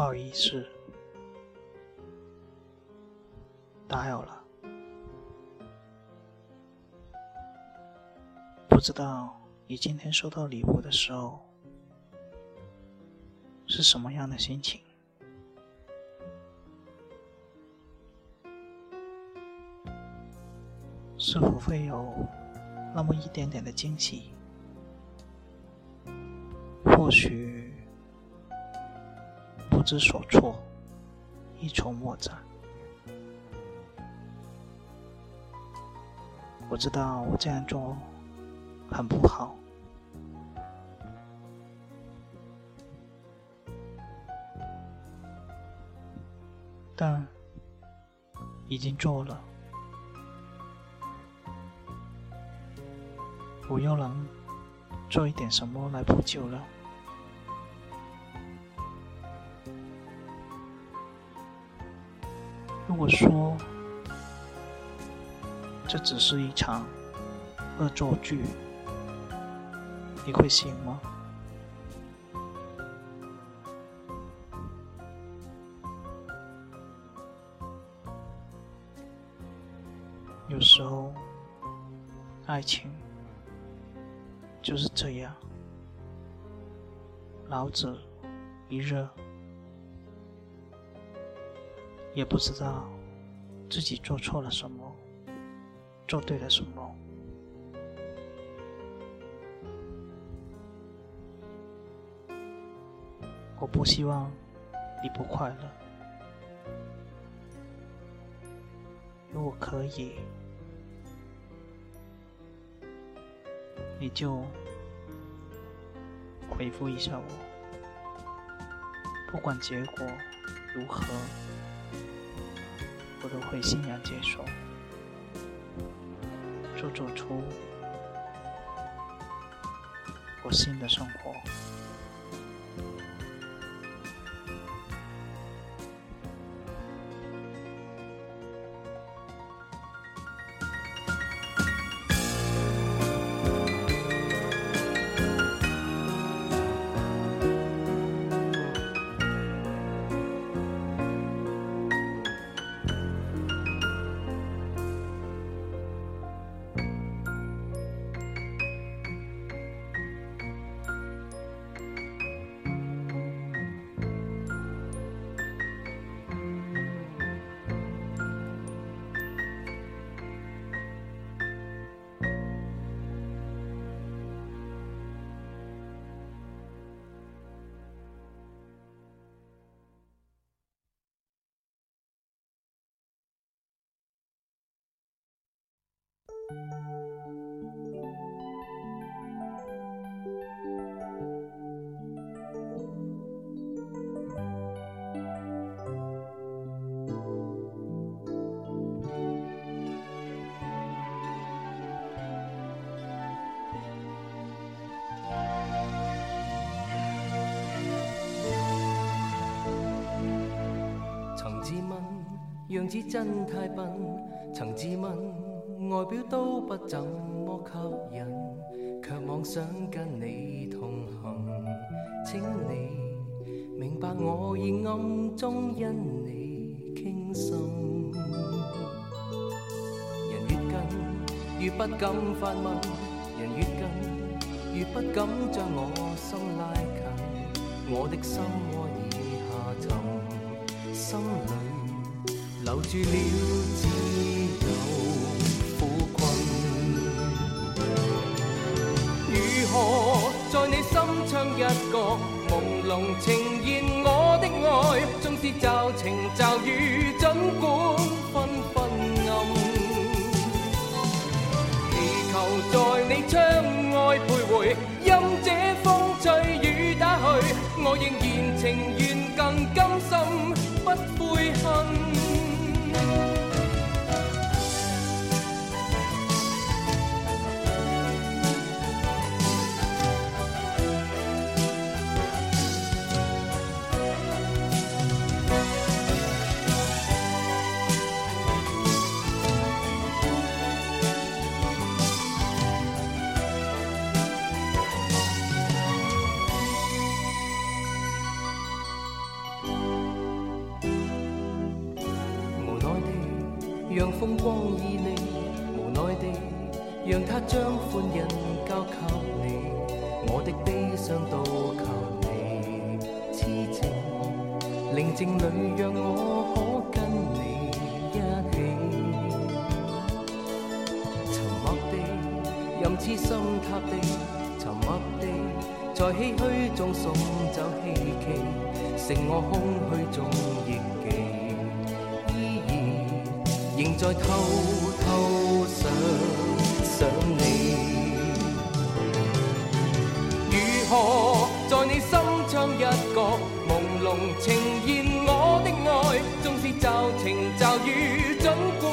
不好意思，打扰了。不知道你今天收到礼物的时候是什么样的心情？是否会有那么一点点的惊喜？或许知所措，一筹莫展。我知道我这样做很不好，但已经做了。我又能做一点什么来补救呢？如果说这只是一场恶作剧，你会信吗？有时候，爱情。就是这样，老子一热，也不知道自己做错了什么，做对了什么。我不希望你不快乐，如果可以。你就回复一下我，不管结果如何，我都会欣然接受，做做出我新的生活。曾自问样子真太笨，曾自问。外表都不怎么吸引，却妄想跟你同行。请你明白，我已暗中因你倾心。人越近，越不敢发问；人越近，越不敢将我心拉近。我的心窝已下沉，心里留住了自何。在你心窗一角，朦胧呈现我的爱，纵是骤晴骤雨，尽管纷纷暗。祈求在你窗让风光旖旎，无奈地让他将欢欣交给你，我的悲伤都靠你。痴情宁静里，让我可跟你一起。沉默地，任痴心塌地，沉默地，在唏嘘中送走希冀，剩我空虚中忆记。仍在偷偷想想你，如何在你心窗一角朦胧呈现我的爱？纵是骤晴骤雨，尽管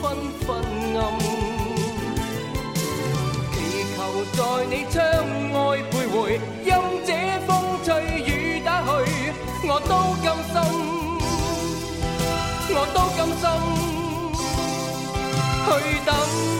纷纷暗，祈求在你窗去等。